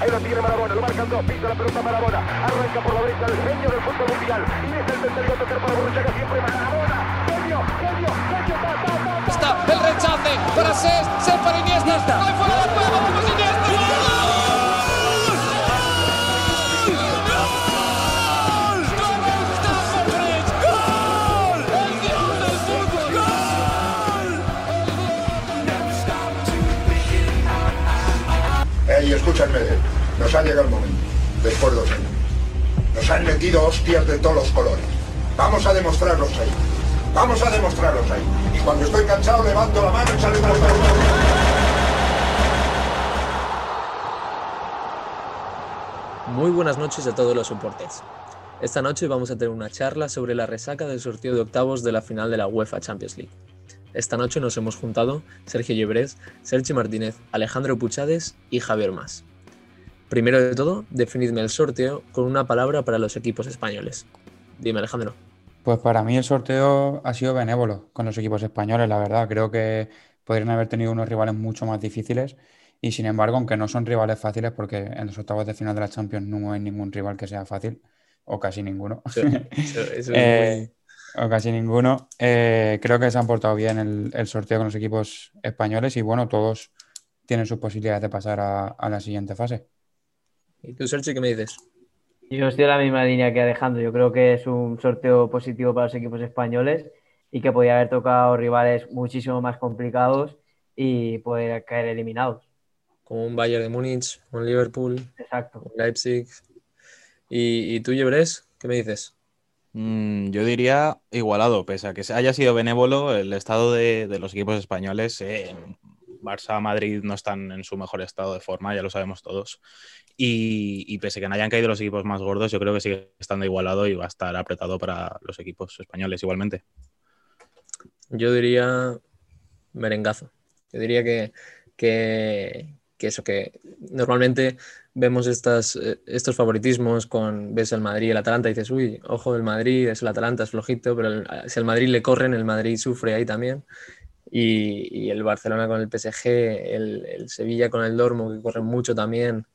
Ahí lo tiene Marabona, lo marcan dos, pisa la pelota Marabona. Arranca por la derecha el genio del fútbol mundial. Y es el tercero a tocar para Borruchaga siempre Marabona. Genio, genio, genio, ta, ta, ta, ta. Está el rechace para Ses, Ses para Iniesta. ¡Ay, fuera del juego! ¡Vamos, Iniesta! Ey, escúchame, ha llegado el momento, después de dos años. Nos han metido hostias de todos los colores. Vamos a demostrarlos ahí. Vamos a demostrarlos ahí. Y cuando estoy cansado levanto la mano y sale para Muy buenas noches a todos los soportes. Esta noche vamos a tener una charla sobre la resaca del sorteo de octavos de la final de la UEFA Champions League. Esta noche nos hemos juntado Sergio Llebrez, Sergio Martínez, Alejandro Puchades y Javier Más. Primero de todo, definidme el sorteo con una palabra para los equipos españoles. Dime, Alejandro. Pues para mí el sorteo ha sido benévolo con los equipos españoles, la verdad. Creo que podrían haber tenido unos rivales mucho más difíciles y sin embargo, aunque no son rivales fáciles, porque en los octavos de final de la Champions no hay ningún rival que sea fácil, o casi ninguno. Eso, eso- eso es Eh, o casi ninguno. Eh, creo que se han portado bien el, el sorteo con los equipos españoles y bueno, todos tienen sus posibilidades de pasar a, a la siguiente fase. ¿Y tú, Sergio, qué me dices? Yo estoy en la misma línea que Alejandro. Yo creo que es un sorteo positivo para los equipos españoles y que podía haber tocado rivales muchísimo más complicados y poder caer eliminados. Como un Bayern de Múnich, un Liverpool, Exacto. un Leipzig. ¿Y, y tú, Llebrez, qué me dices? Mm, yo diría igualado, pese a que se- haya sido benévolo, el estado de, de los equipos españoles, eh, Barça, Madrid no están en su mejor estado de forma, ya lo sabemos todos. Y, pese que no hayan caído los equipos más gordos, yo creo que sigue estando igualado y va a estar apretado para los equipos españoles igualmente. Yo diría merengazo. Yo diría que, que, eso, que normalmente vemos estas, eh, estos favoritismos con, ves el Madrid y el Atalanta y dices, uy, ojo, el Madrid es el Atalanta, es flojito, pero el- si al Madrid le corren, el Madrid sufre ahí también. Y, y el Barcelona con el PSG, el, el Sevilla con el Dortmund, que corren mucho también,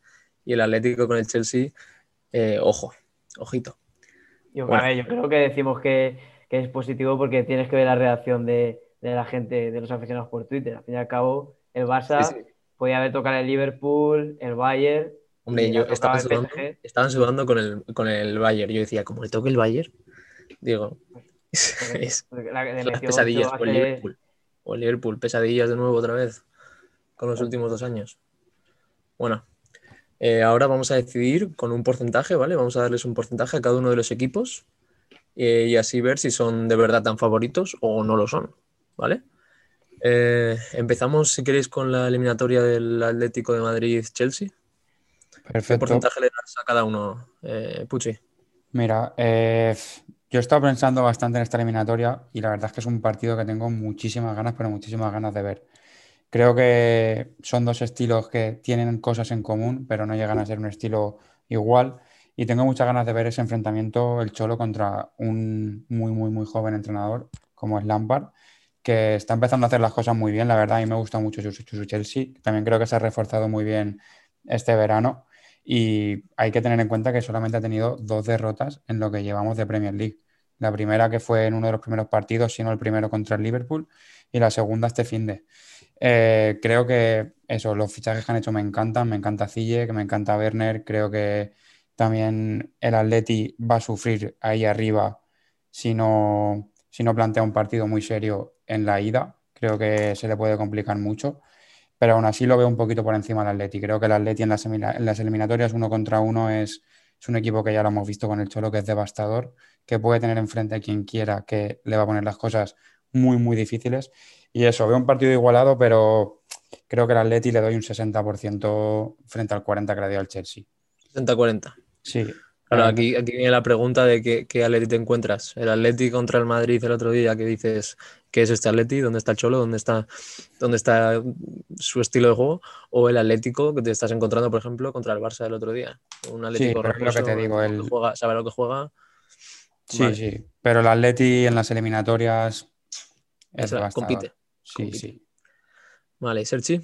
y el Atlético con el Chelsea, eh, ojo, ojito. Yo, Bueno. a ver, yo creo que decimos que, que es positivo porque tienes que ver la reacción de, de la gente, de los aficionados por Twitter. Al fin y al cabo, el Barça Sí, sí. podía haber tocado el Liverpool, el Bayern. Hombre, yo le ha estaba tocado el sudando, estaban sudando con el, con el Bayern. Yo decía, como le toque el Bayern, digo, es, la- las pesadillas. el hace- Liverpool. O el Liverpool, pesadillas de nuevo otra vez con los últimos dos años. Bueno, eh, ahora vamos a decidir con un porcentaje, ¿vale? Vamos a darles un porcentaje a cada uno de los equipos eh, y así ver si son de verdad tan favoritos o no lo son, ¿vale? Eh, empezamos, si queréis, con la eliminatoria del Atlético de Madrid-Chelsea. ¿Qué Perfecto. porcentaje le das a cada uno, Puchi? Mira, yo he estado pensando bastante en esta eliminatoria y la verdad es que es un partido que tengo muchísimas ganas, pero muchísimas ganas de ver. Creo que son dos estilos que tienen cosas en común, pero no llegan a ser un estilo igual. Y tengo muchas ganas de ver ese enfrentamiento, el Cholo contra un muy, muy, muy joven entrenador como es Lampard, que está empezando a hacer las cosas muy bien. La verdad, a mí me gusta mucho su, su Chelsea. También creo que se ha reforzado muy bien este verano. Y hay que tener en cuenta que solamente ha tenido dos derrotas en lo que llevamos de Premier League. La primera que fue en uno de los primeros partidos, sino el primero contra el Liverpool, y la segunda este fin de. Eh, creo que eso, los fichajes que han hecho me encantan, me encanta Zille, que me encanta Werner, creo que también el Atleti va a sufrir ahí arriba si no, si no plantea un partido muy serio en la ida, creo que se le puede complicar mucho pero aún así lo veo un poquito por encima del Atleti. Creo que el Atleti en las, emina- en las eliminatorias uno contra uno es, es un equipo que ya lo hemos visto con el Cholo, que es devastador, que puede tener enfrente a quien quiera, que le va a poner las cosas muy, muy difíciles. Y eso, veo un partido igualado, pero creo que el Atleti le doy un 60% frente al 40% que le dio al Chelsea. 60-40. Sí. Claro, Eh, aquí, aquí viene la pregunta de qué, qué Atleti te encuentras. El Atleti contra el Madrid el otro día, que dices, ¿qué es este Atleti? ¿Dónde está el Cholo? ¿Dónde está, dónde está su estilo de juego? O el Atlético que te estás encontrando, por ejemplo, contra el Barça el otro día. Un Atlético lo que te digo, que el- juega, sabe lo que juega. Sí, Vale. sí. Pero el Atleti en las eliminatorias es compite, Sí, compite. sí. Vale, Sergi.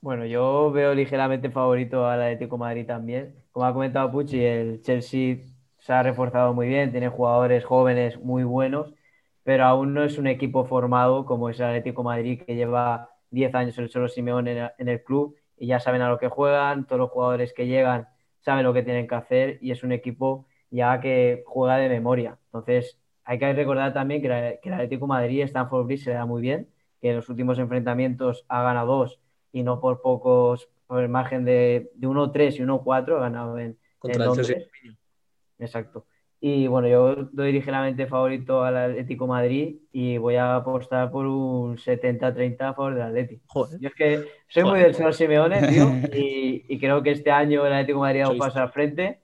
Bueno, yo veo ligeramente favorito al Atlético de Madrid también. Como ha comentado Pucci, el Chelsea se ha reforzado muy bien, tiene jugadores jóvenes muy buenos, pero aún no es un equipo formado como es el Atlético de Madrid, que lleva 10 años el solo Simeón en, en el club y ya saben a lo que juegan, todos los jugadores que llegan saben lo que tienen que hacer y es un equipo ya que juega de memoria. Entonces, hay que recordar también que, la, que el Atlético de Madrid, Stanford Bridge se le da muy bien, que en los últimos enfrentamientos ha ganado dos y no por pocos, por el margen de, de 1-3 y 1-4, ha ganado en, Contra en el Chelsea. Exacto. Y bueno, yo doy ligeramente favorito al Atlético Madrid y voy a apostar por un 70-30 a favor del Atlético. Joder. Yo es que soy muy Joder. del señor Simeone, tío, y, y creo que este año el Atlético Madrid da un Sois- paso al frente.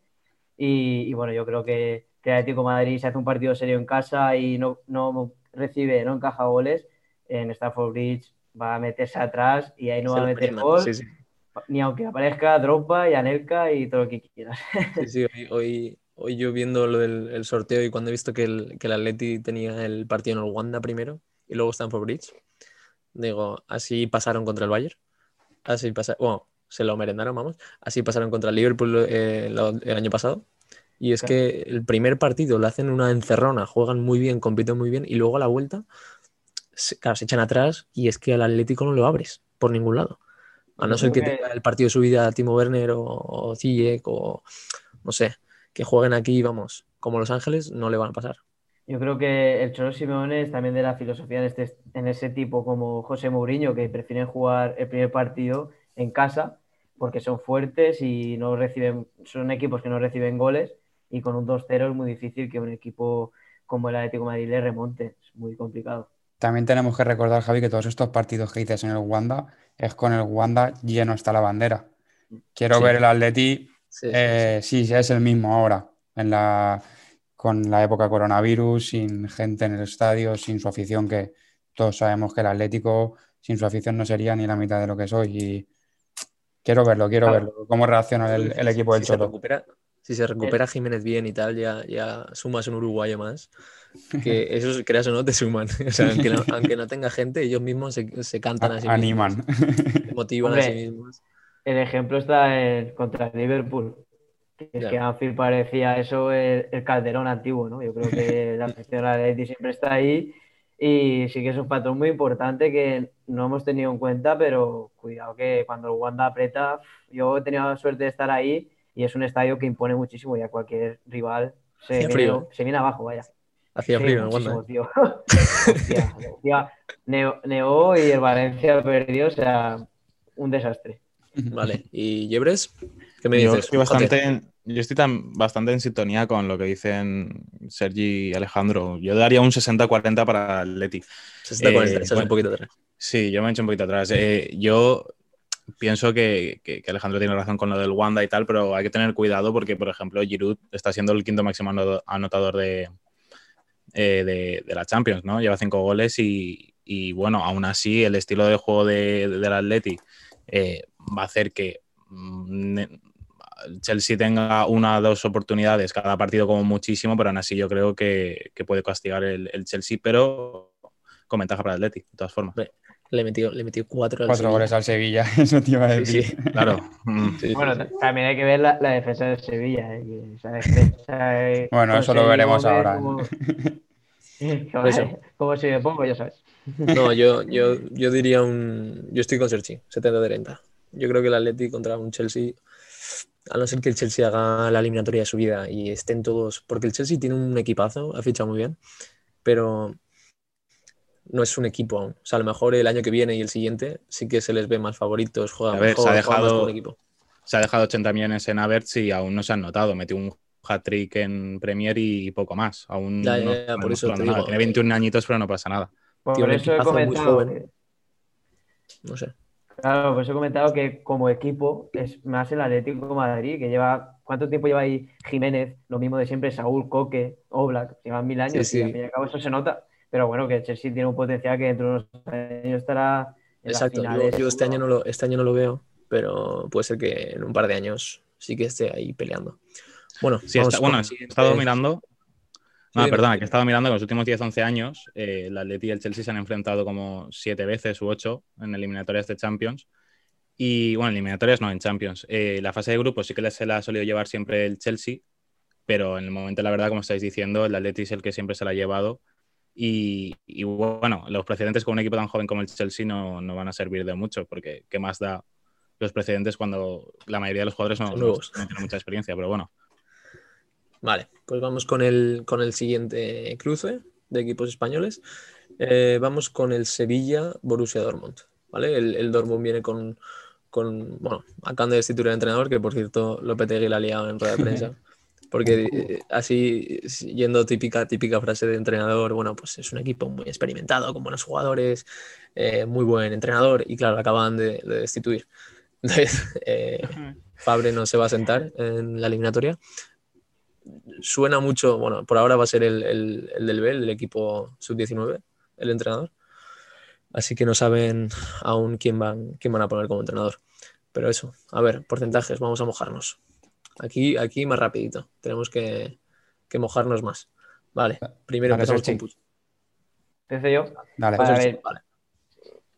Y, y bueno, yo creo que, que el Atlético de Madrid se hace un partido serio en casa y no, no recibe, no encaja goles. En Stafford Bridge va a meterse atrás y ahí no Se va a meter prendan, gol, sí, sí. ni aunque aparezca Drogba y Anelka y todo lo que quieras. Sí, sí, hoy, hoy, hoy yo viendo lo del el sorteo y cuando he visto que el, que el Atleti tenía el partido en el Wanda primero y luego Stamford Bridge, digo, así pasaron contra el Bayern, así pasaron, bueno, se lo merendaron, vamos, así pasaron contra el Liverpool eh, el año pasado. Y es Claro. que el primer partido lo hacen una encerrona, juegan muy bien, compiten muy bien y luego a la vuelta, se, claro, se echan atrás y es que al Atlético no lo abres por ningún lado. A no ser que tenga el partido de su vida Timo Werner o, o Ziyech o no sé, que jueguen aquí, vamos, como Los Ángeles, no le van a pasar. Yo creo que el Cholo Simeone es también de la filosofía en, este, en ese tipo como José Mourinho, que prefieren jugar el primer partido en casa porque son fuertes y no reciben, son equipos que no reciben goles y con un 2-0 es muy difícil que un equipo como el Atlético de Madrid le remonte, es muy complicado. También tenemos que recordar, Javi, que todos estos partidos que dices en el Wanda es con el Wanda lleno hasta la bandera. Quiero Sí. ver el Atleti, Sí, sí, eh, sí, sí, es el mismo ahora, en la, con la época coronavirus, sin gente en el estadio, sin su afición, que todos sabemos que el Atlético sin su afición no sería ni la mitad de lo que soy. Y quiero verlo, quiero Claro. verlo, cómo reacciona el, el equipo del si se Cholo. recupera, si se recupera Jiménez bien y tal, ya, ya sumas un uruguayo más. Que esos, creas o no, te suman. O sea, aunque no, aunque no tenga gente, ellos mismos se, se cantan a sí mismos, Animan. motivan a sí Hombre, mismos. El ejemplo está en, contra el Liverpool, que es Ya. que Anfield parecía eso el, el Calderón antiguo, ¿no? Yo creo que la afición del Atleti siempre está ahí y sí que es un patrón muy importante que no hemos tenido en cuenta, pero cuidado que cuando el Wanda aprieta, yo he tenido la suerte de estar ahí y es un estadio que impone muchísimo y a cualquier rival se, viene, frío. se viene abajo, vaya. Hacía Sí, frío en. ¿eh? tío. Hostia, hostia. Neo, Neo y el Valencia perdió, o sea, un desastre. Vale, ¿y Yebres? ¿Qué me Yo dices? estoy bastante, en, yo estoy tan, bastante en sintonía con lo que dicen Sergi y Alejandro. Yo daría un 60-40 para el Leti. 60 40, Eh, echas un bueno. poquito atrás. Sí, yo me he hecho un poquito atrás. Eh, yo pienso que, Alejandro tiene razón con lo del Wanda y tal, pero hay que tener cuidado porque, por ejemplo, Giroud está siendo el quinto máximo ano- anotador de, eh, de, de la Champions, ¿no? Lleva cinco goles y, y, bueno, aún así el estilo de juego de, del Atleti eh, va a hacer que mm, Chelsea tenga una o dos oportunidades cada partido como muchísimo, pero aún así yo creo que, que puede castigar el, el Chelsea, pero con ventaja para el Atleti, de todas formas. Le metió, le metió cuatro al Cuatro Sevilla. goles al Sevilla, eso te iba a decir. sí. Claro. Sí, Bueno, también hay que ver la, la defensa de Sevilla. ¿eh? esa defensa, eh, Bueno, eso lo veremos ahora. Como, Por eso. como si me pongo, ya sabes. No, yo, yo, yo diría un. Yo estoy con Sergi, 70-30. Yo creo que el Atleti contra un Chelsea, a no ser que el Chelsea haga la eliminatoria de su vida y estén todos. Porque el Chelsea tiene un equipazo, ha fichado muy bien, pero no es un equipo aún. O sea, a lo mejor el año que viene y el siguiente sí que se les ve más favoritos, juegan A ver, mejor, se ha juegan más dejado- un equipo. Se ha dejado 80 millones en Havertz y aún no se han notado. Metió un hat-trick en Premier y poco más. Aún Ya, ya, no ya, por eso te digo, Tiene 21 añitos, pero no pasa nada. Por eso he comentado, que- No sé. claro, por eso he comentado que como equipo es más el Atlético de Madrid, que lleva. ¿Cuánto tiempo lleva ahí Jiménez? Lo mismo de siempre, Saúl, Coque, Oblak, llevan mil años Sí, y al fin y al cabo eso se nota. Pero bueno, que el Chelsea tiene un potencial que dentro de unos años estará en las Exacto. Yo, finales. yo este, seguro. año no lo, este año no lo veo, pero puede ser que en un par de años sí que esté ahí peleando. Bueno, Sí, vamos está- con bueno, he estado mirando. Sí, No, dime. perdona, que he estado mirando que en los últimos 10-11 años el Atleti y el Chelsea se han enfrentado como siete veces u ocho en eliminatorias de Champions. Y bueno, eliminatorias no, en Champions. Eh, la fase de grupos sí que se la ha solido llevar siempre el Chelsea, pero en el momento, la verdad, como estáis diciendo, el Atleti es el que siempre se la ha llevado. Y, y bueno, los precedentes con un equipo tan joven como el Chelsea no, no, van a servir de mucho, porque ¿qué más da los precedentes cuando la mayoría de los jugadores no, no, no tienen mucha experiencia? Pero bueno. Vale, pues vamos con el, con el siguiente cruce de equipos españoles. Eh, vamos con el Sevilla Borussia Dortmund. ¿vale? El, el Dortmund viene con, con, bueno, acaban de destituir al entrenador, que por cierto Lopetegui la ha liado en rueda de prensa. Porque eh, así, yendo típica, típica frase de entrenador, bueno, pues es un equipo muy experimentado, con buenos jugadores, eh, muy buen entrenador, y claro, acaban de, de destituir. Entonces, eh, Fabre no se va a sentar en la eliminatoria. Suena mucho, bueno, por ahora va a ser el, el, el del Bel, del equipo sub-19, el entrenador. Así que no saben aún quién van, quién van a poner como entrenador. Pero eso, a ver, porcentajes, vamos a mojarnos. Aquí, aquí más rapidito. Tenemos que, que mojarnos más. Vale, primero empezamos con Puig. Empiezo yo. Dale. Vale, a ver, vale.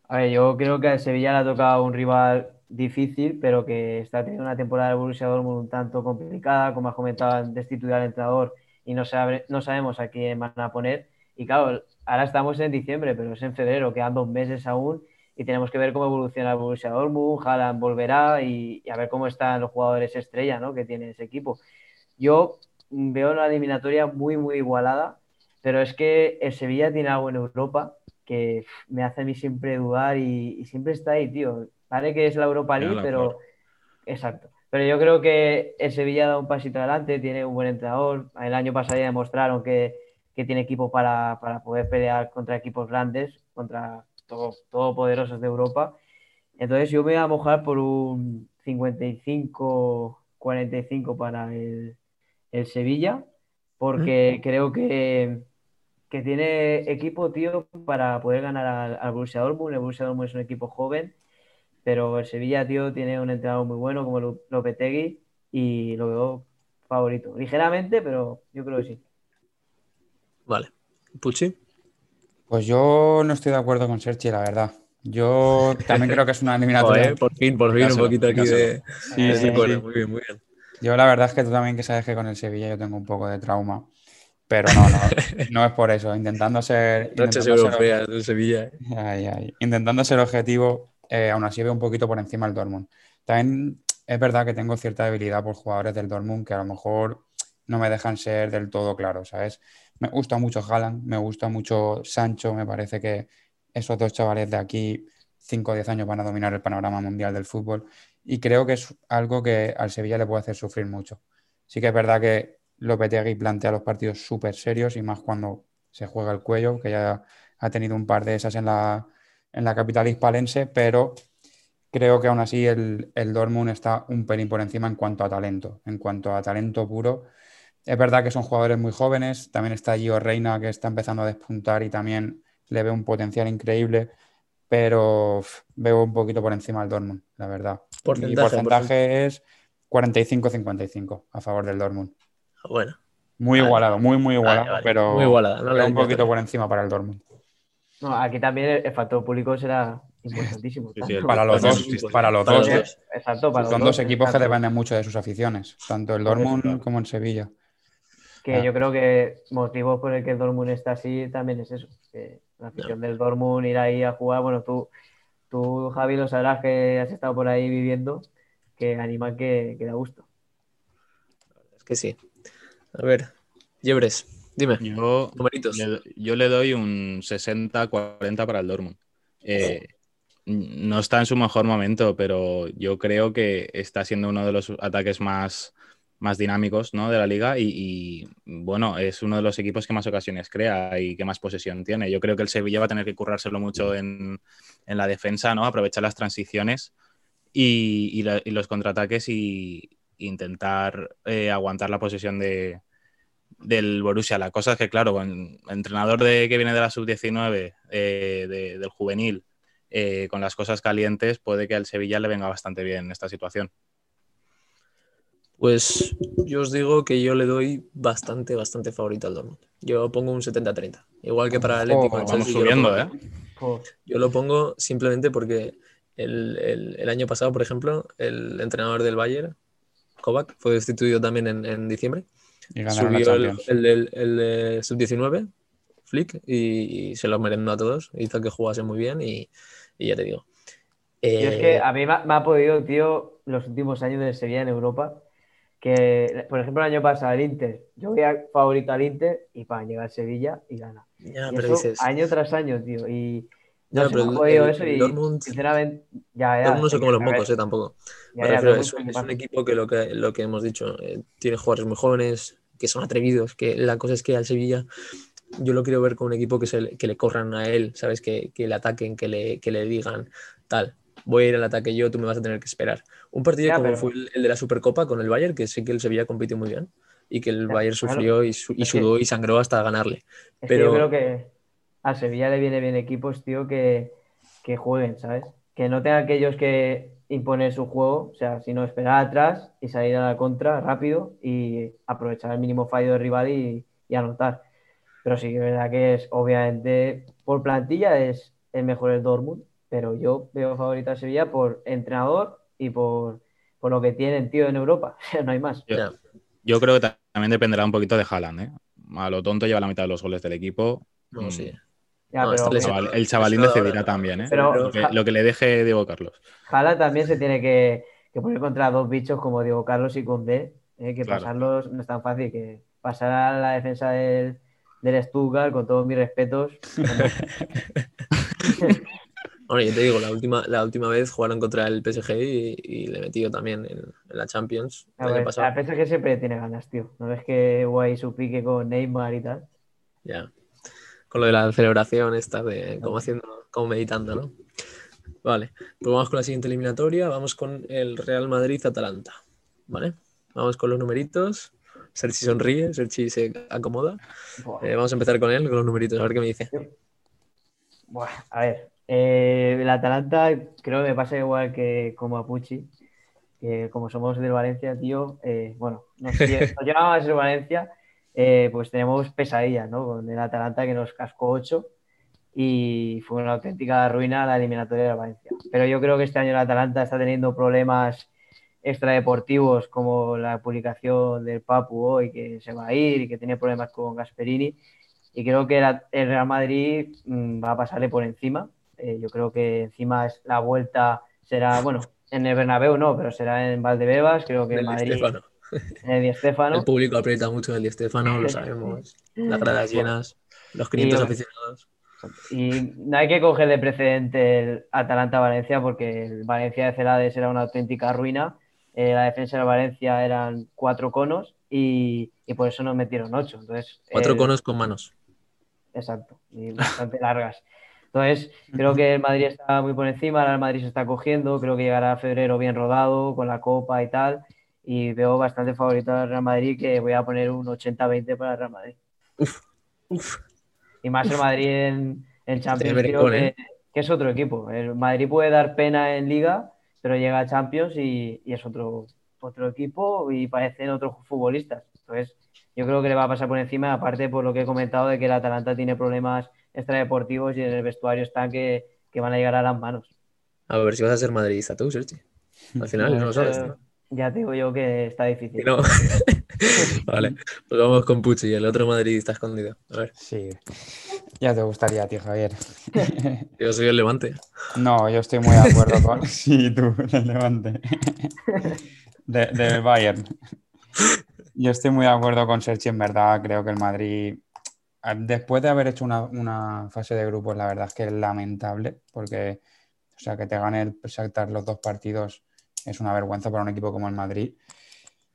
A ver, yo creo que al Sevilla le ha tocado un rival difícil, pero que está teniendo una temporada de Borussia Dortmund un tanto complicada, como has comentado, han destituido al entrenador y no, sabe, no sabemos a quién van a poner. Y claro, ahora estamos en diciembre, pero es en febrero, quedan dos meses aún y tenemos que ver cómo evoluciona el Borussia Dortmund, Haaland volverá y, y a ver cómo están los jugadores estrella ¿no? que tiene ese equipo. Yo veo la eliminatoria muy, muy igualada, pero es que el Sevilla tiene algo en Europa que me hace a mí siempre dudar y, y siempre está ahí, tío. Vale que es la Europa League, la pero... Exacto. Pero yo creo que el Sevilla da un pasito adelante, tiene un buen entrenador. El año pasado ya demostraron que, que tiene equipo para, para poder pelear contra equipos grandes, contra todos todopoderosos de Europa. Entonces yo me voy a mojar por un 55-45 para el, el Sevilla, porque creo que, que tiene equipo, tío, para poder ganar al, al Borussia Dortmund. El Borussia Dortmund es un equipo joven, pero el Sevilla, tío, tiene un entrenador muy bueno como Lo- Lopetegui y lo veo favorito. Ligeramente, pero yo creo que sí. Vale. Puchi. Pues yo no estoy de acuerdo con Sergi, la verdad. Yo también creo que es una eliminatoria. Joder, por fin, por fin, un poquito aquí de, Sí, sí, sí. Muy bien, muy bien. Yo la verdad es que tú también que sabes que con el Sevilla yo tengo un poco de trauma. Pero no, no, no es por eso. Intentando ser, Noches europeas del Sevilla. ¿eh? Ay, ay. Intentando ser objetivo, eh, aún así veo un poquito por encima el Dortmund. También es verdad que tengo cierta debilidad por jugadores del Dortmund que a lo mejor no me dejan ser del todo claro, ¿sabes? Me gusta mucho Haaland, me gusta mucho Sancho, me parece que esos dos chavales de aquí, 5 o 10 años, van a dominar el panorama mundial del fútbol y creo que es algo que al Sevilla le puede hacer sufrir mucho. Sí que es verdad que Lopetegui plantea los partidos súper serios y más cuando se juega el cuello, que ya ha tenido un par de esas en la, en la capital hispalense, pero creo que aún así el, el Dortmund está un pelín por encima en cuanto a talento, en cuanto a talento puro. Es verdad que son jugadores muy jóvenes, también está Gio Reina que está empezando a despuntar y también le veo un potencial increíble, pero veo un poquito por encima al Dortmund, la verdad. Mi Porcentaje, porcentaje es 45-55 a favor del Dortmund. Bueno, Muy Vale. igualado, muy, muy igualado, Vale, vale. pero Muy igualada, ¿no? La veo un poquito por encima para el Dortmund. No, aquí también el, factor público será importantísimo. Sí, sí, el Para los dos, para los Para dos, dos. Exacto, para Son los dos equipos que dependen mucho de sus aficiones, tanto el Dortmund como el Sevilla. Que yo creo que motivos por el que el Dortmund está así también es eso. Que la afición del Dortmund ir ahí a jugar, bueno, tú, tú Javi, lo sabrás que has estado por ahí viviendo, que anima que, que da gusto. es que sí. A ver, Llebres, dime, Yo, numeritos. le, yo le doy un 60-40 para el Dortmund. Eh, no está en su mejor momento, pero yo creo que está siendo uno de los ataques más, más dinámicos ¿no? de la liga y, bueno, es uno de los equipos que más ocasiones crea y que más posesión tiene. Yo creo que el Sevilla va a tener que currárselo mucho en, en la defensa, ¿no? aprovechar las transiciones y, los contraataques y intentar eh, aguantar la posesión de, del Borussia. La cosa es que, claro, con entrenador de, que viene de la sub-19, eh, de- del juvenil, eh, con las cosas calientes, puede que al Sevilla le venga bastante bien esta situación. Pues yo os digo que yo le doy bastante, bastante favorito al Dortmund. Yo pongo un 70-30. Igual que para el Atlético Chelsea, Vamos yo lo subiendo, pongo ¿eh? Yo lo pongo simplemente porque el, el- el año pasado, por ejemplo, el entrenador del Bayern, Kovac, fue destituido también en, en diciembre. Y Subió el, el, del- el de sub-19, Flick, y, y se los merendó a todos. Hizo que jugase muy bien y, y ya te digo. Yo es Eh, que a mí me ha, me ha podido, tío, los últimos años de Sevilla en Europa, que, por ejemplo, el año pasado el Inter, yo voy a favorito al Inter y para llegar a Sevilla y gana. ya, Y pero eso dices, año tras año, tío, y no Ya, sé, pero me el- eso el y Dortmund- sinceramente, ya, ya. Dortmund no sé es cómo los mocos, eh, tampoco. ya, Me refiero, es, un- equipo que lo que, lo que hemos dicho, eh, tiene jugadores muy jóvenes, que son atrevidos, que la cosa es que al Sevilla yo lo quiero ver con un equipo que, se, le- que le corran a él, ¿sabes? Que, que le ataquen, que le, que le digan, tal, voy a ir al ataque yo, tú me vas a tener que esperar. Un partido Ya, como pero- fue el, el de la Supercopa con el Bayern, que sí que el Sevilla compitió muy bien y que el Ya, Bayern claro. sufrió y, su- y sudó y sangró hasta ganarle. Es Pero- que yo creo que a Sevilla le viene bien equipos, tío, que, que jueguen, ¿sabes? Que no tengan aquellos que imponer su juego, o sea, sino esperar atrás y salir a la contra rápido y aprovechar el mínimo fallo del rival y, y anotar. Pero sí que es verdad que es, obviamente, por plantilla es el mejor el Dortmund, pero yo veo favorito a Sevilla por entrenador y por, por lo que tienen, tío, en Europa. no hay más. Yo, creo que ta- también dependerá un poquito de Haaland, ¿eh? A lo tonto lleva la mitad de los goles del equipo. No, Mm, sí. Ya, No, pero está El, lesionado. chaval- el chavalín ahora. también, ¿eh? Pero- lo, que, lo que le deje Diego Carlos. Jala también se tiene que, que poner contra dos bichos como Diego Carlos y Condé, eh, que Claro. pasarlos no es tan fácil, que pasar a la defensa del, del Stuttgart, con todos mis respetos, Bueno, yo te digo, la última, la última vez jugaron contra el PSG y, y le metió también en, en la Champions el año pasado. la PSG siempre tiene ganas, tío. ¿No ves que ahí su pique con Neymar y tal? Ya. Con lo de la celebración esta de como haciendo, como meditando, ¿no? Vale, pues vamos con la siguiente eliminatoria. Vamos con el Real Madrid-Atalanta. ¿Vale? Vamos con los numeritos. Sergi sonríe, Sergi se acomoda. Eh, vamos a empezar con él, con los numeritos, a ver qué me dice. Buah, a ver, eh, el Atalanta creo que me pasa igual que como a Pucci, que como somos del Valencia, tío, eh, bueno, nos, nos llevamos a ser Valencia, eh, pues tenemos pesadillas, ¿no? Con el Atalanta que nos cascó 8 y fue una auténtica ruina la eliminatoria de Valencia. Pero yo creo que este año el Atalanta está teniendo problemas extradeportivos como la publicación del Papu hoy que se va a ir y que tiene problemas con Gasperini. Y creo que el Real Madrid mm, va a pasarle por encima. Eh, yo creo que encima es la vuelta será, bueno, en el Bernabéu no, pero será en Valdebebas. Creo que en Madrid, Stéfano. en el Di Stéfano. El público aprieta mucho en el Di Stéfano, lo sabemos. Las gradas llenas, los 500 Y- aficionados. Y no hay que coger de precedente el Atalanta-Valencia porque el Valencia de Celades era una auténtica ruina. Eh, la defensa de Valencia eran cuatro conos y, y por eso nos metieron ocho. Entonces, Cuatro el- conos con manos. Exacto, y bastante largas. Entonces, creo que el Madrid está muy por encima, ahora el Madrid se está cogiendo, creo que llegará a febrero bien rodado con la Copa y tal, y veo bastante favorito al Real Madrid que voy a poner un 80-20 para el Real Madrid. Uf, Y más el Madrid en, en Champions, creo que, ¿eh? que es otro equipo. El Madrid puede dar pena en Liga, pero llega a Champions y, y es otro, otro equipo y parecen otros futbolistas. Entonces, yo creo que le va a pasar por encima, aparte por lo que he comentado de que el Atalanta tiene problemas extradeportivos y en el vestuario están que, que van a llegar a las manos. A ver si vas a ser madridista tú, Sergi. Al final no lo sabes. ¿no? Ya te digo yo que está difícil. No. vale, pues vamos con Pucci, el otro madridista escondido. A ver, Sí, ya te gustaría a ti, Javier. yo soy el Levante. No, yo estoy muy de acuerdo con. Sí, tú, del Levante. De- del Bayern. Yo estoy muy de acuerdo con Sergi, en verdad. Creo que el Madrid, después de haber hecho una, fase de grupos, la verdad es que es lamentable, porque, o sea, que te gane el Shakhtar los dos partidos es una vergüenza para un equipo como el Madrid.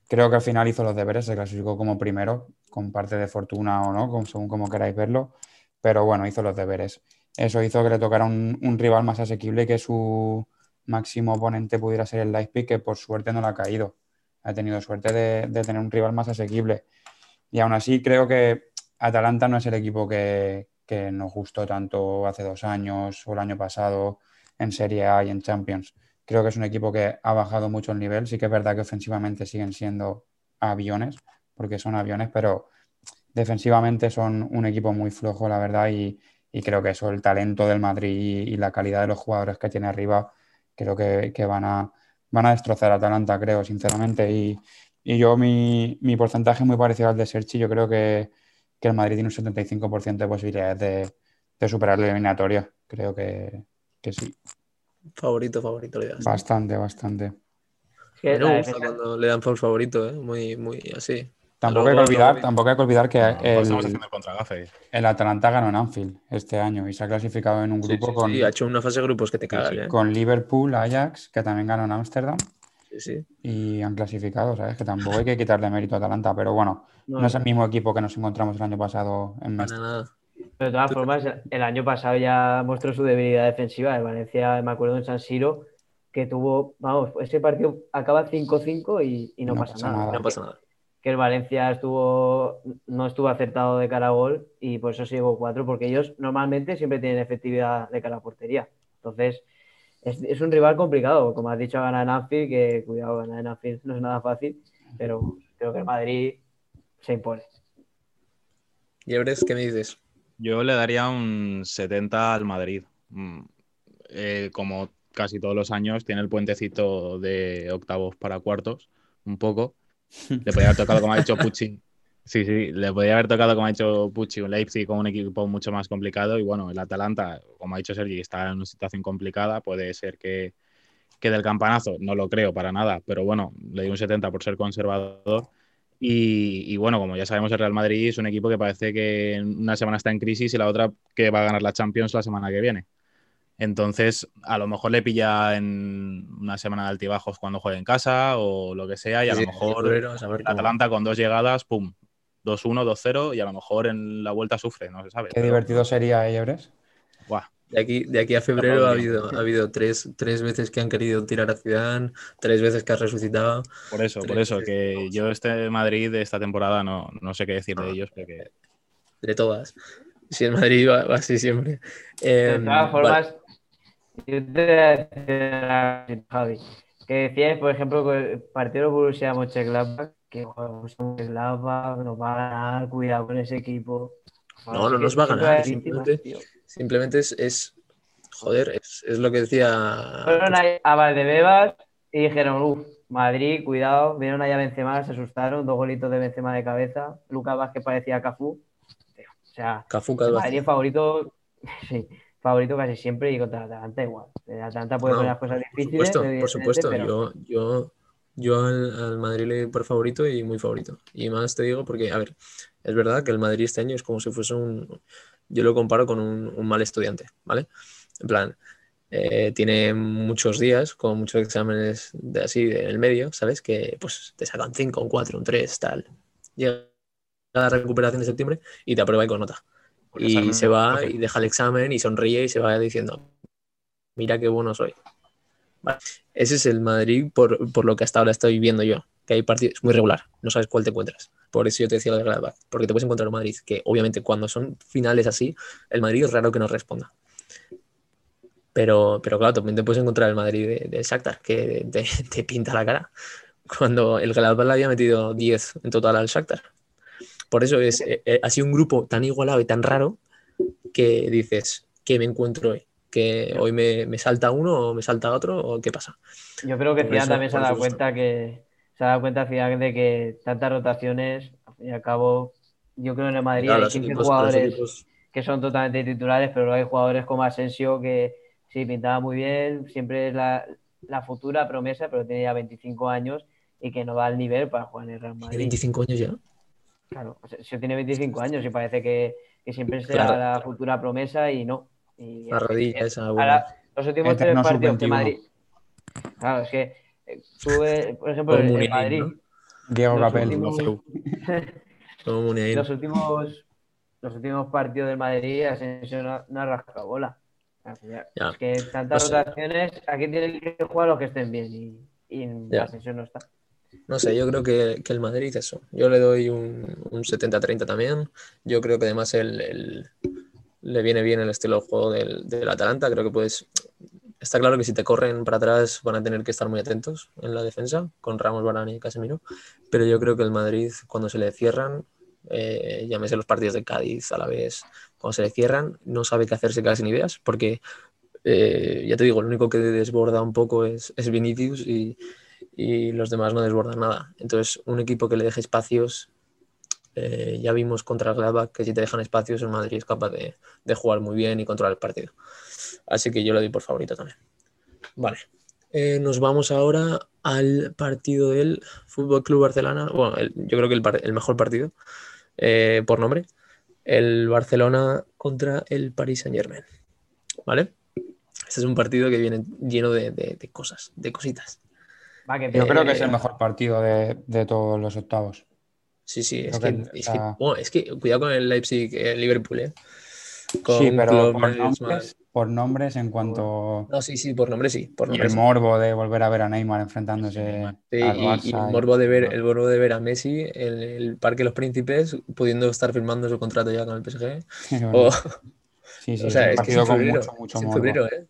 Creo que al final hizo los deberes, se clasificó como primero, con parte de fortuna o no, según como queráis verlo, pero bueno, hizo los deberes. Eso hizo que le tocara un, un rival más asequible y que su máximo oponente pudiera ser el Leipzig, que por suerte no le ha caído. Ha tenido suerte de, de tener un rival más asequible. Y aún así creo que Atalanta no es el equipo que, nos gustó tanto hace dos años o el año pasado en Serie A y en Champions. Creo que es un equipo que ha bajado mucho el nivel. Sí que es verdad que ofensivamente siguen siendo aviones, porque son aviones, pero defensivamente son un equipo muy flojo, la verdad, y, creo que eso, el talento del Madrid y, la calidad de los jugadores que tiene arriba, creo que, van, a, van a destrozar a Atalanta, creo, sinceramente. Y, y yo, mi, mi, porcentaje es muy parecido al de Serchi. Yo creo que, que el Madrid tiene un 75% de posibilidades de, de, superar la eliminatoria. Creo que, que sí. Favorito, favorito, le das. Bastante, bastante. Me gusta cuando le dan por favorito, ¿eh? muy, muy así. Tampoco hay, que olvidar, tampoco hay que olvidar que el, el, el, Atalanta ganó en Anfield este año y se ha clasificado en un grupo sí, sí, con. Sí, ha hecho una fase de grupos que te cagas. ¿eh? Con Liverpool, Ajax, que también ganó en Ámsterdam. Sí, sí. Y han clasificado, ¿sabes? Que tampoco hay que quitarle mérito a Atalanta, pero bueno, no, no es el mismo equipo que nos encontramos el año pasado en. Pero de todas formas, el año pasado ya mostró su debilidad defensiva. El Valencia, me acuerdo en San Siro, que tuvo, vamos, ese partido acaba 5-5 y, y no, No pasa, pasa nada. nada. No pasa nada. Que el Valencia estuvo, no estuvo acertado de cara a gol y por eso se llegó 4, porque ellos normalmente siempre tienen efectividad de cara a portería. Entonces, es, es un rival complicado. Como has dicho, ganar en Anfield, que cuidado, ganar en Anfield no es nada fácil, pero creo que el Madrid se impone. ¿Y Ebres, qué me dices? Yo le daría un 70 al Madrid. Mm, eh, como casi todos los años, tiene el puentecito de octavos para cuartos, un poco. Le podría haber tocado, como ha dicho Pucci. Sí, sí, le podría haber tocado, como ha dicho Pucci, un Leipzig con un equipo mucho más complicado. Y bueno, el Atalanta, como ha dicho Sergi, está en una situación complicada. Puede ser que, que del campanazo, no lo creo para nada, pero bueno, le doy un 70 por ser conservador. Y, y, bueno, como ya sabemos, el Real Madrid es un equipo que parece que una semana está en crisis y la otra que va a ganar la Champions la semana que viene. Entonces, a lo mejor le pilla en una semana de altibajos cuando juegue en casa o lo que sea, y a Sí, lo mejor a. Atalanta con dos llegadas, pum, 2-1, 2-0, y a lo mejor en la vuelta sufre, no se sabe. Qué pero, divertido sería, ¿eh, Ebres? buah, De aquí, de aquí a febrero ha habido, ha habido tres, tres veces que han querido tirar a Zidane, tres veces que ha resucitado. por eso, por eso, que yo este Madrid de esta temporada no, no sé qué decir de ellos, porque De todas. Si el Madrid va, va así siempre. De Eh, todas vale. formas, yo te voy a decir una cosa, Javi, que decías, por ejemplo, que el partido de Borussia Mönchengladbach, que Borussia Mönchengladbach nos va a ganar, cuidado con ese equipo. No, no nos va a ganar, víctimas, simplemente- es, es joder, es, es lo que decía. Fueron a Valdebebas y dijeron, uff, Madrid, cuidado, vieron allá a Benzema, se asustaron, dos golitos de Benzema de cabeza, Lucas Vázquez parecía Cafú, o sea, Cafú. Madrid favorito, sí, favorito casi siempre y contra Atalanta igual. Atalanta puede No, poner las cosas Por difíciles, supuesto, por supuesto. pero Yo, yo, yo al, al Madrid le doy por favorito y muy favorito. Y más te digo porque, a ver, es verdad que el Madrid este año es como si fuese un. Yo lo comparo con un, un mal estudiante, ¿vale? En plan, eh, tiene muchos días con muchos exámenes de así en el medio, ¿sabes? Que pues te sacan 5, un 4, un 3, tal. Llega la recuperación de septiembre y te aprueba y con nota. Y se va y deja el examen y sonríe y se va diciendo, mira qué bueno soy. Ese es el Madrid por, por lo que hasta ahora estoy viendo yo, que hay partidos muy regular, no sabes cuál te encuentras. Por eso yo te decía lo de Gladbach, porque te puedes encontrar un Madrid que obviamente cuando son finales así, el Madrid es raro que no responda. Pero, pero claro, también te puedes encontrar el Madrid de, de Shakhtar, que te, pinta la cara. Cuando el Gladbach le había metido 10 en total al Shakhtar. Por eso es, eh, eh, un grupo tan igualado y tan raro que dices, ¿qué me encuentro hoy? ¿Que hoy me, me salta uno o me salta otro o qué pasa? yo creo que Zidane también se ha dado cuenta que se ha dado cuenta Zidane de que tantas rotaciones, al fin y al cabo, yo creo en el Madrid Claro, hay los 15 equipos- los jugadores que son totalmente titulares, pero hay jugadores como Asensio que sí pintaba muy bien, siempre es la, la futura promesa, pero tiene ya 25 años y que no va al nivel para jugar en el Real ¿Tiene Madrid. 25 años ya? Claro, Asensio tiene 25 años y parece que, que siempre será Claro. la futura promesa y no. Y La rodilla esa. Ahora, los últimos tres partidos que sub-21. Madrid. Claro, es que eh, eh, por ejemplo, el, el Muniain, Madrid, ¿no? Diego los Capel. últimos, los últimos los últimos partidos del Madrid, Asensio no, no ha rascado bola. Ya. Es que tantas No sé. rotaciones, aquí tienen que jugar los que estén bien y, y. Asensio no está. No sé, yo creo que, que el Madrid eso. Yo le doy un, un 70-30 también. Yo creo que además el, el- le viene bien el estilo de juego del, del Atalanta. Creo que puedes. Está claro que si te corren para atrás van a tener que estar muy atentos en la defensa con Ramos, Varane y Casemiro. Pero yo creo que el Madrid, cuando se le cierran, eh, llámese los partidos de Cádiz a la vez, cuando se le cierran, no sabe qué hacerse casi sin ideas, porque eh, ya te digo, lo único que desborda un poco es, es Vinicius y, y los demás no desbordan nada. Entonces, un equipo que le deje espacios, eh, ya vimos contra el Gladbach que si te dejan espacios, el Madrid es capaz de, de jugar muy bien y controlar el partido. Así que yo lo doy por favorito también. Vale. Eh, nos vamos ahora al partido del Fútbol Club Barcelona. Bueno, el- yo creo que el, el mejor partido eh, por nombre. El Barcelona contra el Paris Saint Germain. ¿Vale? Este es un partido que viene lleno de, de- de cosas, de cositas. Va, que Yo creo que es el mejor partido de, de todos los octavos. Sí, sí, es que, que es que- bueno, es que cuidado con el Leipzig, el Liverpool, ¿eh? Con Sí, pero por nombres, por nombres en cuanto... No, sí, sí, por nombre sí. Por Y nombre el sí. morbo de volver a ver a Neymar enfrentándose Sí, y, el morbo de ver, el morbo de ver a Messi en el Parque de los Príncipes, pudiendo estar firmando su contrato ya con el PSG. O, Sí, sí, o sea, es que es en febrero. mucho, mucho es en morbo. febrero, ¿eh?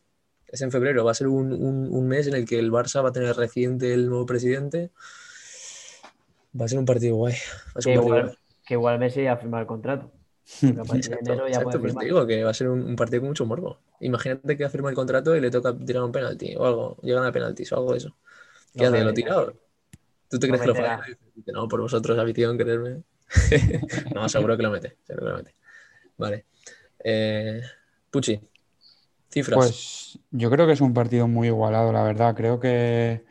Es en febrero. Va a ser un, un- un mes en el que el Barça va a tener reciente el nuevo presidente. Va a ser un partido guay. Va a ser que un partido igual, guay. que igual Messi a firmar el contrato. Porque a partir de Exacto, enero ya exacto, puede pues te digo que va a ser un, un partido con mucho morbo. Imagínate que ha firmado el contrato y le toca tirar un penalti o algo. Llegan a penaltis o algo de eso. ¿Qué No hace? ¿Lo tira? ¿Tú te No crees que lo falla? No, por vosotros, afición, quererme. no, seguro que lo mete. Seguro que lo mete. Vale. Eh, Puchi, cifras. Pues yo creo que es un partido muy igualado, la verdad. Creo que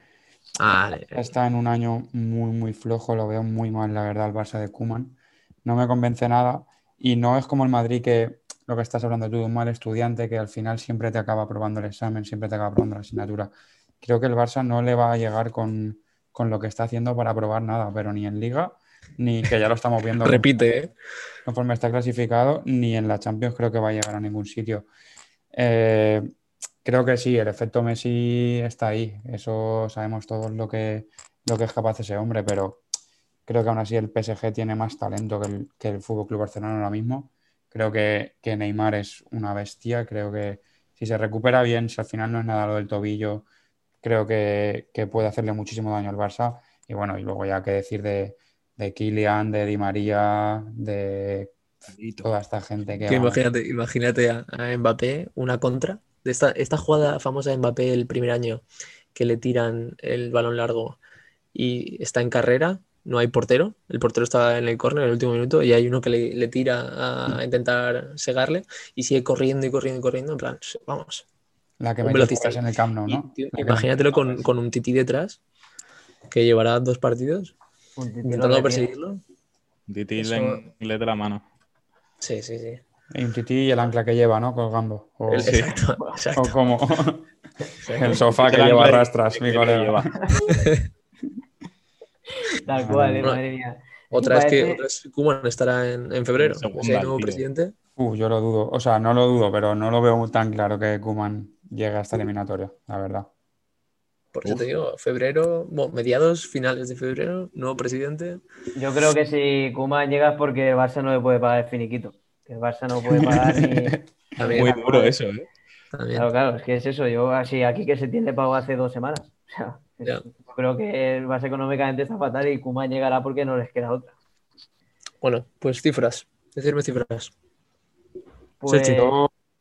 Vale. está en un año muy, muy flojo. Lo veo muy mal, la verdad, el Barça de Koeman. No me convence nada. Y no es como el Madrid que lo que estás hablando tú, de un mal estudiante que al final siempre te acaba aprobando el examen, siempre te acaba aprobando la asignatura. Creo que el Barça no le va a llegar con, con lo que está haciendo para aprobar nada, pero ni en Liga, ni que ya lo estamos viendo Repite, ¿eh? conforme está clasificado, ni en la Champions creo que va a llegar a ningún sitio. Eh, creo que sí, el efecto Messi está ahí. Eso sabemos todos lo que, lo que es capaz ese hombre, pero creo que aún así el PSG tiene más talento que el, que el Fútbol Club Barcelona ahora mismo. Creo que, que Neymar es una bestia. Creo que si se recupera bien, si al final no es nada lo del tobillo, creo que, que puede hacerle muchísimo daño al Barça. Y bueno, y luego ya que decir de, de Kylian, de Di María, de toda esta gente que... Que imagínate, imagínate a, a Mbappé una contra esta, esta jugada famosa de Mbappé el primer año que le tiran el balón largo y está en carrera, no hay portero, el portero está en el córner en el último minuto y hay uno que le, le tira a intentar segarle y sigue corriendo y corriendo y corriendo, en plan, vamos. la que un en el Camp Nou, Y, ¿no? tío, que imagínatelo con, con un tití detrás que llevará dos partidos Un intentando perseguirlo. Titi Eso- le, le de la mano. Sí, sí, sí. Y el ancla que lleva, ¿no? Colgando. O, El- Exacto, o como el sofá que El lleva ancla rastras, que mi le colega. Tal cual, eh, Madre mía. Otra es que parece- otra es que Koeman estará en, en febrero. Segunda, Si hay el nuevo tío. presidente. Uh, yo lo dudo. O sea, no lo dudo, pero no lo veo tan claro que Kuman llegue a esta eliminatoria, la verdad. Por eso Uf. te digo, febrero, bueno, mediados, finales de febrero, nuevo presidente. Yo creo que si Koeman llega es porque el Barça no le puede pagar el finiquito. Que el Barça no puede pagar ni. Muy duro eso, ¿eh? también. Claro, claro, es que es eso. Yo así aquí que se tiene pago hace dos semanas. O sea, yo creo que el Barça económicamente está fatal y Koeman llegará porque no les queda otra. Bueno, pues cifras. Decirme cifras. Pues,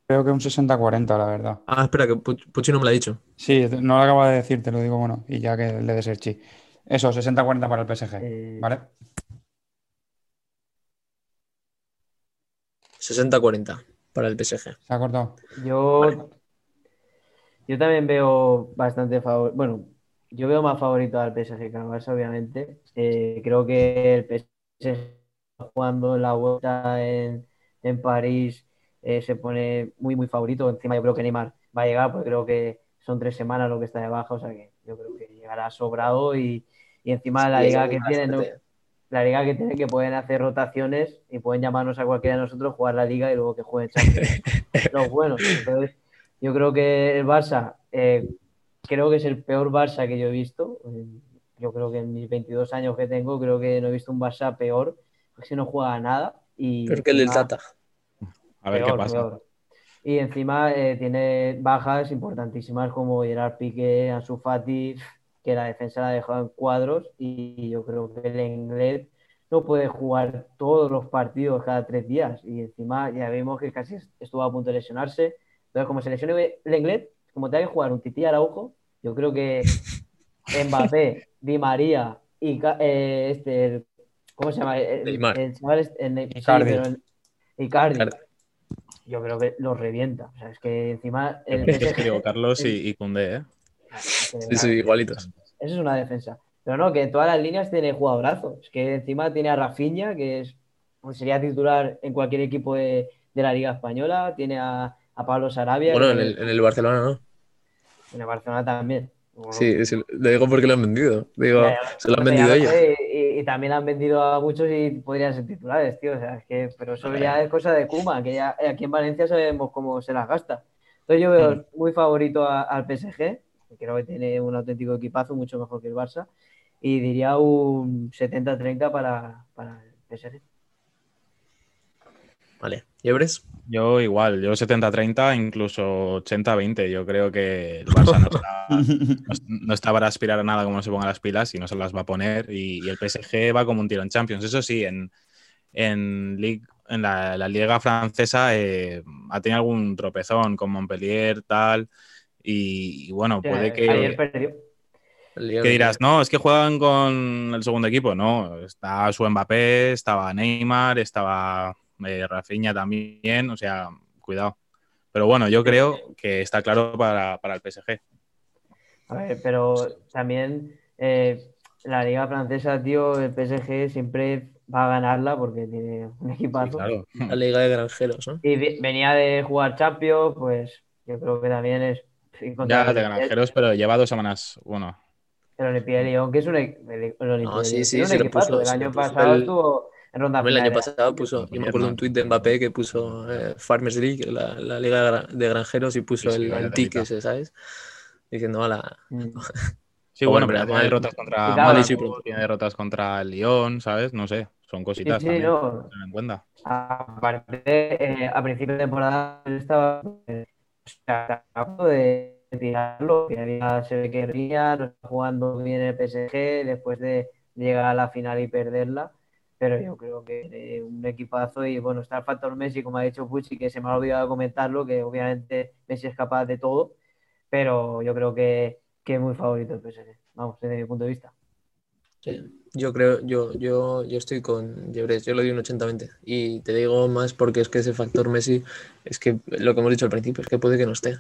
creo que un 60-40, la verdad. Ah, espera, que Puch- Puchi no me lo ha dicho. Sí, no lo acabo de decir, te lo digo, bueno, y ya que le des el chi. Eso, 60-40 para el PSG, Eh, ¿vale? 60-40 para el PSG. ¿Se ha cortado? Yo, Vale. yo también veo bastante favor. Bueno, yo veo más favorito al PSG que al Barça, obviamente. Eh, creo que el PSG jugando en la vuelta en, en París eh, se pone muy, muy favorito. Encima, yo creo que Neymar va a llegar, porque creo que son tres semanas lo que está de baja, o sea que yo creo que llegará sobrado y, y encima la Sí, liga que tiene, ¿no? La liga que tiene que pueden hacer rotaciones y pueden llamarnos a cualquiera de nosotros, jugar la liga y luego que jueguen Champions. Los buenos. Entonces, yo creo que el Barça, eh, creo que es el peor Barça que yo he visto. Eh, Yo creo que en mis 22 años que tengo, creo que no he visto un Barça peor, porque no juega a nada. Y Peor que el del Tata. A ver Peor, qué pasa. peor. Y encima eh, tiene bajas importantísimas como Gerard Piqué, Ansu Fati, que la defensa la ha dejado en cuadros y yo creo que el inglés no puede jugar todos los partidos cada tres días y encima ya vimos que casi estuvo a punto de lesionarse, Entonces, como se lesione el inglés, como tenga que jugar un tití Araujo, yo creo que Mbappé, Di María y eh, este, el- ¿cómo se llama? El, Neymar. el chaval el Icardi. Yo creo que los revienta. O sea, es que encima el PSG Carlos y, y Koundé, ¿eh? Sí, sí, igualitos. Eso es una defensa. Pero no, que en todas las líneas tiene jugadorazo. Es que encima tiene a Rafinha, que es, pues sería titular en cualquier equipo de, de la Liga Española. Tiene a, a Pablo Sarabia. Bueno, en el, en el Barcelona no. en el Barcelona también. Sí, sí, lo digo porque lo han vendido. Digo, Ya, ya, se lo han ya vendido lo ellos. Y, y también han vendido a muchos y podrían ser titulares, tío. O sea, es que, pero eso ya es cosa de Kuma, que ya aquí en Valencia sabemos cómo se las gasta. Entonces yo veo muy favorito a- al PSG, creo que tiene un auténtico equipazo, mucho mejor que el Barça, y diría un 70-30 para, para el PSG. Vale. ¿Y Ebres? Yo igual, yo 70-30, incluso 80-20. Yo creo que el Barça no está, no es- no está para aspirar a nada como no se ponga las pilas y no se las va a poner. Y, y el PSG va como un tiro en Champions. Eso sí, en, en, Ligue- en la, la Liga Francesa eh, ha tenido algún tropezón con Montpellier, tal. Y, y bueno, puede que. Ayer perdió. ¿Qué dirás? No, es que juegan con el segundo equipo. No, está su Mbappé, estaba Neymar, estaba eh, Rafinha también. O sea, cuidado. Pero bueno, yo creo que está claro para, para el PSG. A ver, pero también eh, la Liga Francesa, tío, el PSG siempre va a ganarla porque tiene un Sí, equipazo. claro. La Liga de Granjeros, ¿no? Y venía de jugar Champions, pues yo creo que también es. Ya de granjeros, pero lleva dos semanas. Bueno, El Olympique de Lyon, que es un, e- el, el No, sí, sí, un equipazo. sí año pasado El- estuvo en ronda El año final. pasado puso, yo me acuerdo un tuit de Mbappé que puso eh, Farmers League, la, la Liga de Gra- de Granjeros, y puso Sí, el, el tic telita. ese, ¿sabes? Diciendo, ala, Mm. sí, Bueno, pero tiene derrotas contra pero- tiene derrotas contra el Lyon, ¿sabes? No sé, son cositas sí, también. no. En cuenta. Aparte, eh, a principio de temporada él estaba eh, sea, de tirarlo, que había, se ve que está jugando bien el PSG después de llegar a la final y perderla, pero yo creo que un equipazo y bueno, está el factor Messi, como ha dicho Pucci, que se me ha olvidado comentarlo, que obviamente Messi es capaz de todo, pero yo creo que, que es muy favorito el PSG, vamos, desde mi punto de vista. Sí, yo creo, yo, yo, yo estoy con Llebres, yo le doy un 80-20. Y te digo más porque es que ese factor Messi, es que lo que hemos dicho al principio, es que puede que no esté.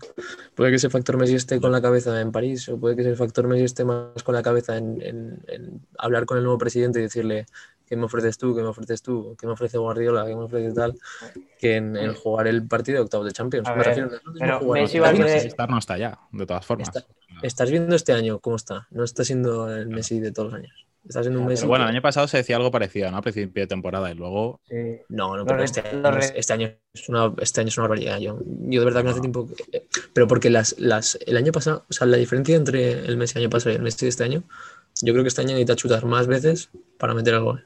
Puede que ese factor Messi esté con la cabeza en París, o puede que ese factor Messi esté más con la cabeza en, en- en hablar con el nuevo presidente y decirle qué me ofreces tú, qué me ofreces tú, qué me ofrece Guardiola, qué me ofrece tal, que en, en jugar el partido de octavos de Champions. A Me ver, refiero, no pero Messi va a ¿Estás querer- Movistar no está ya, de todas formas. Está- Estás viendo este año cómo está, no está siendo el Messi de todos los años. Está siendo un. Pero bueno, el que- año pasado se decía algo parecido, ¿no? A principio de temporada y luego Sí. No, no, pero este, este año es una, este año es una barbaridad. Yo, yo de verdad que no hace tiempo. que- pero porque las, las, el año pasado, o sea, la diferencia entre el Messi del año pasado y el Messi de este año, yo creo que este año necesita chutar más veces para meter el gol.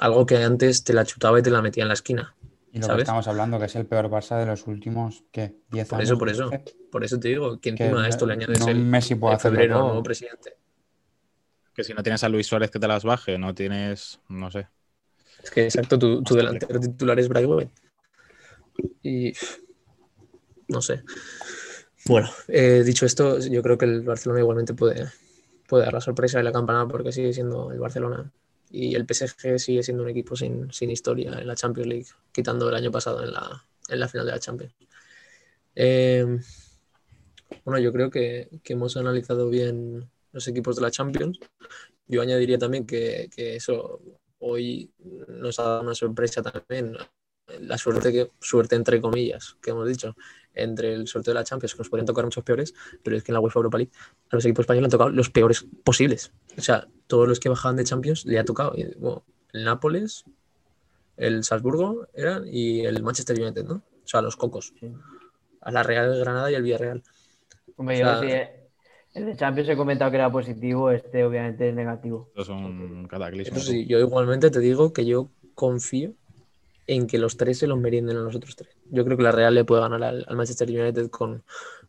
Algo que antes te la chutaba y te la metía en la esquina. Y lo que estamos hablando, que es el peor Barça de los últimos, ¿qué? 10 Por años. eso, por eso. 12, Por eso te digo que que encima a no- esto le añades no el, Messi puede hacerlo febrero nuevo presidente. Que si no tienes a Luis Suárez que te las baje, no tienes, no sé. Es que exacto, tu, tu delantero titular es Braithwaite. Y no sé. Bueno, eh, dicho esto, yo creo que el Barcelona igualmente puede, puede dar la sorpresa de la campanada porque sigue siendo el Barcelona. Y el PSG sigue siendo un equipo sin, sin historia en la Champions League, quitando el año pasado en la, en la final de la Champions. Eh, bueno, yo creo que, que hemos analizado bien los equipos de la Champions. Yo añadiría también que, que eso hoy nos ha dado una sorpresa también. La suerte, que, suerte entre comillas, que hemos dicho, entre el sorteo de la Champions, que nos podrían tocar muchos peores, pero es que en la UEFA Europa League a los equipos españoles le han tocado los peores posibles. O sea, todos los que bajaban de Champions le ha tocado. Bueno, el Nápoles, el Salzburgo eran y el Manchester United, ¿no? O sea, los cocos. Sí. A la Real Granada y el Villarreal. Hombre, O sea- yo sí, el de Champions he comentado que era positivo, este obviamente es negativo. Esto es un cataclismo. Eso sí, yo igualmente te digo que yo confío en que los tres se los merienden a los otros tres. Yo creo que la Real le puede ganar al, al Manchester United con,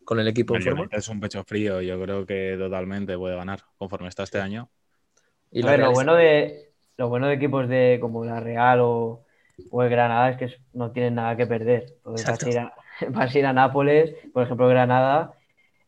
con el equipo en El forma. Es un pecho frío, yo creo que totalmente puede ganar conforme está este año. Y A la ver, lo Real bueno de lo bueno de equipos de como la Real o, o el Granada es que no tienen nada que perder. Entonces, Exacto. así irán, vas a ir a Nápoles, por ejemplo, Granada,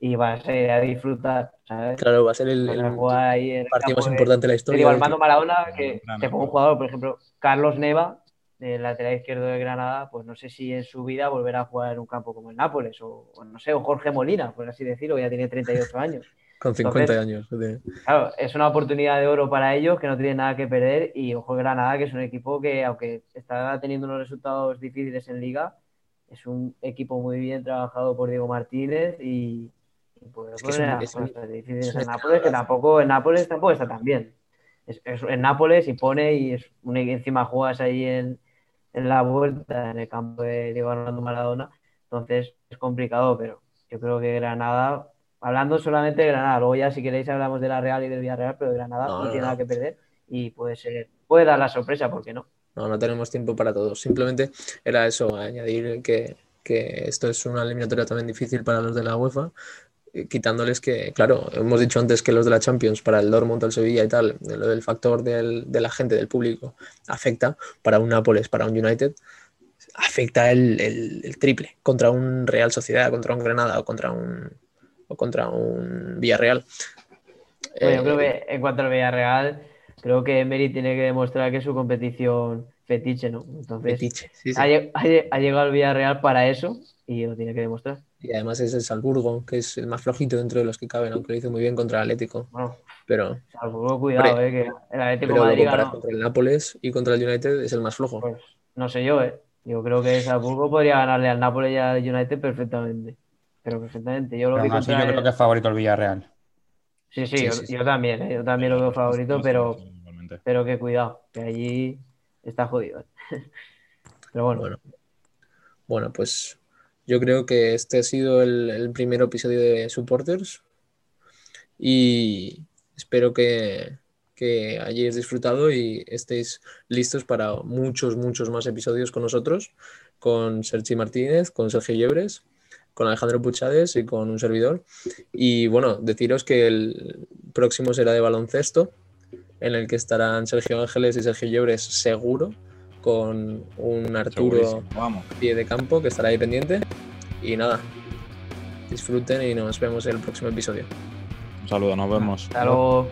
y vas a ir a disfrutar, ¿sabes? Claro, va a ser el, el el partido más importante de la historia. digo, Armando. Maradona, que claro. te pongo un jugador, por ejemplo, Carlos Neva, del lateral izquierdo de Granada, pues no sé si en su vida volverá a jugar en un campo como el Nápoles, o, o no sé, o Jorge Molina, por así decirlo, que ya tiene 38 años. Con 50 Entonces- años. de- Claro, es una oportunidad de oro para ellos que no tienen nada que perder y ojo Granada, que es un equipo que aunque está teniendo unos resultados difíciles en liga, es un equipo muy bien trabajado por Diego Martínez y, y puede Es que es un- las es un- cosas difíciles es un en Nápoles, que tampoco en Nápoles tampoco está tan bien. Es, es en Nápoles y pone y es un, encima juegas ahí en, en la vuelta en el campo de Diego Armando Maradona, entonces es complicado, pero yo creo que Granada, hablando solamente de Granada, luego ya si queréis hablamos de la Real y del Villarreal, pero Granada No, no, no, tiene nada que perder y puede ser, puede dar la sorpresa, ¿por qué no? No, no tenemos tiempo para todo. Simplemente era eso, añadir que, que esto es una eliminatoria también difícil para los de la UEFA, quitándoles que, claro, hemos dicho antes que los de la Champions, para el Dortmund, el Sevilla y tal, lo del factor del, de la gente, del público, afecta para un Nápoles, para un United, afecta el, el- el triple contra un Real Sociedad, contra un Granada o contra un, o contra un Villarreal. Bueno, yo Eh, creo que en cuanto al Villarreal, creo que Emery tiene que demostrar que es su competición fetiche, ¿no? Entonces, fetiche, sí, sí. ha, lle- ha lle- ha llegado el Villarreal para eso y lo tiene que demostrar. Y además es el Salzburgo, que es el más flojito dentro de los que caben, aunque lo hizo muy bien contra el Atlético. Bueno, Pero, Salzburgo, cuidado, Hombre, eh, que el Atlético pero Madrid ganó. contra el Nápoles y contra el United, es el más flojo. Pues no sé yo, ¿eh? Yo creo que Salzburgo podría ganarle al Nápoles y al United perfectamente. Pero perfectamente. Yo lo Pero vi así yo creo que es favorito el Villarreal. Sí, sí, Sí, yo, sí, sí. yo también, ¿eh? Yo también lo veo favorito, pero, Igualmente. pero que cuidado, que allí está jodido. Pero bueno, Bueno, bueno, pues yo creo que este ha sido el, primer episodio de Supporters y espero que, que hayáis disfrutado y estéis listos para muchos, muchos más episodios con nosotros, con Sergi Martínez, con Sergio Llebres, con Alejandro Puchades y con un servidor. Y bueno, deciros que el próximo será de baloncesto, en el que estarán Sergio Ángeles y Sergio Llebres seguro, con un Arturo Segurísimo. Vamos. pie de campo que estará ahí pendiente. Y nada, disfruten y nos vemos en el próximo episodio. Un saludo, nos vemos. hasta luego.